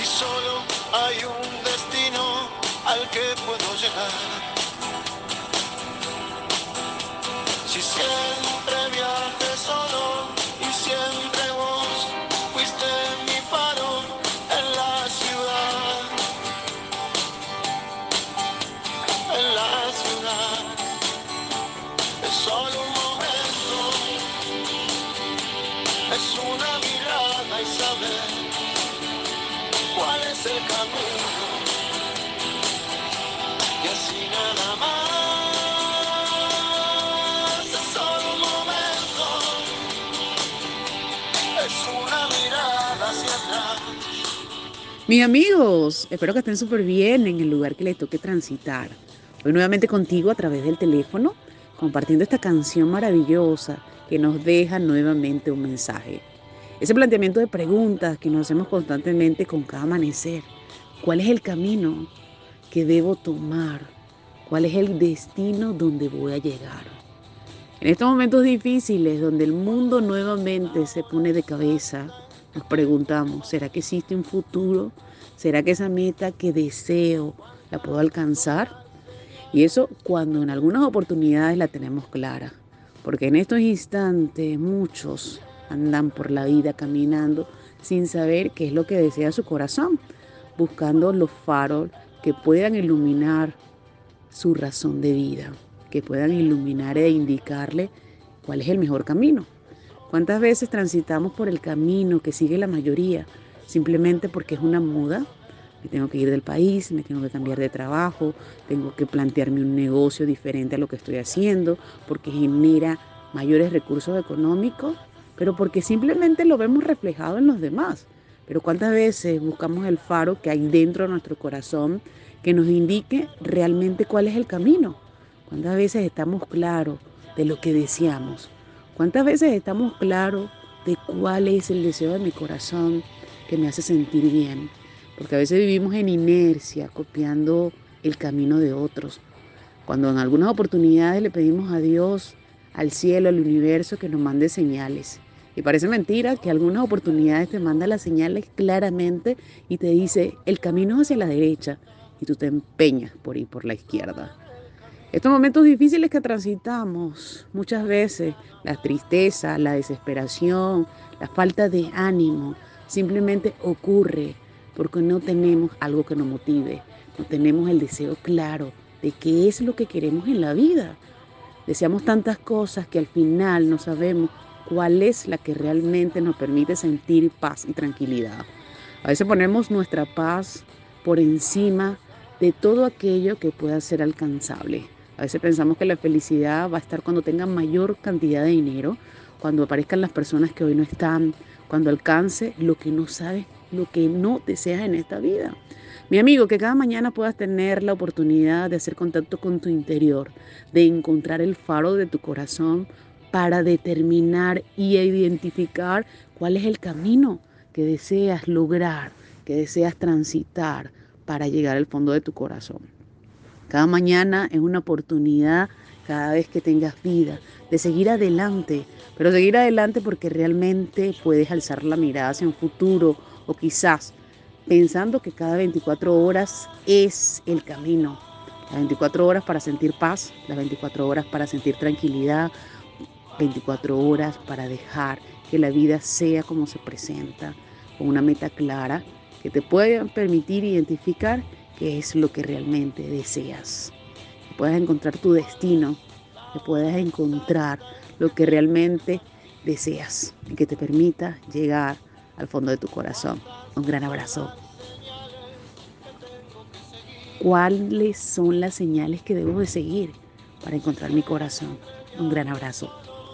Si solo hay un destino al que puedo llegar. Si siempre viajé solo y siempre vos fuiste mi paro en la ciudad. En la ciudad. Es solo un momento. Es una mirada y saber cuál es el camino. Y así nada más. Mis amigos, espero que estén súper bien en el lugar que les toque transitar. Hoy nuevamente contigo a través del teléfono, compartiendo esta canción maravillosa que nos deja nuevamente un mensaje. Ese planteamiento de preguntas que nos hacemos constantemente con cada amanecer. ¿Cuál es el camino que debo tomar? ¿Cuál es el destino donde voy a llegar? En estos momentos difíciles donde el mundo nuevamente se pone de cabeza, nos preguntamos, ¿será que existe un futuro? ¿Será que esa meta que deseo la puedo alcanzar? Y eso cuando en algunas oportunidades la tenemos clara. Porque en estos instantes muchos andan por la vida caminando sin saber qué es lo que desea su corazón, buscando los faros que puedan iluminar su razón de vida, que puedan iluminar e indicarle cuál es el mejor camino. ¿Cuántas veces transitamos por el camino que sigue la mayoría simplemente porque es una moda? Me tengo que ir del país, me tengo que cambiar de trabajo, tengo que plantearme un negocio diferente a lo que estoy haciendo, porque genera mayores recursos económicos, pero porque simplemente lo vemos reflejado en los demás. Pero cuántas veces buscamos el faro que hay dentro de nuestro corazón que nos indique realmente cuál es el camino. Cuántas veces estamos claros de lo que deseamos. Cuántas veces estamos claros de cuál es el deseo de mi corazón que me hace sentir bien. Porque a veces vivimos en inercia, copiando el camino de otros. Cuando en algunas oportunidades le pedimos a Dios, al cielo, al universo, que nos mande señales. Y parece mentira que algunas oportunidades te manda las señales claramente y te dice, el camino hacia la derecha y tú te empeñas por ir por la izquierda. Estos momentos difíciles que transitamos, muchas veces la tristeza, la desesperación, la falta de ánimo, simplemente ocurre porque no tenemos algo que nos motive, no tenemos el deseo claro de qué es lo que queremos en la vida. Deseamos tantas cosas que al final no sabemos cuál es la que realmente nos permite sentir paz y tranquilidad. A veces ponemos nuestra paz por encima de todo aquello que pueda ser alcanzable. A veces pensamos que la felicidad va a estar cuando tengan mayor cantidad de dinero, cuando aparezcan las personas que hoy no están, cuando alcance lo que no sabes, lo que no deseas en esta vida. Mi amigo, que cada mañana puedas tener la oportunidad de hacer contacto con tu interior, de encontrar el faro de tu corazón para determinar y identificar cuál es el camino que deseas lograr, que deseas transitar para llegar al fondo de tu corazón. Cada mañana es una oportunidad, cada vez que tengas vida, de seguir adelante, pero seguir adelante porque realmente puedes alzar la mirada hacia un futuro o quizás pensando que cada 24 horas es el camino. Las 24 horas para sentir paz, las 24 horas para sentir tranquilidad, 24 horas para dejar que la vida sea como se presenta, con una meta clara que te pueda permitir identificar qué es lo que realmente deseas. Que puedas encontrar tu destino, que puedas encontrar lo que realmente deseas y que te permita llegar al fondo de tu corazón. Un gran abrazo. ¿Cuáles son las señales que debo de seguir para encontrar mi corazón? Un gran abrazo.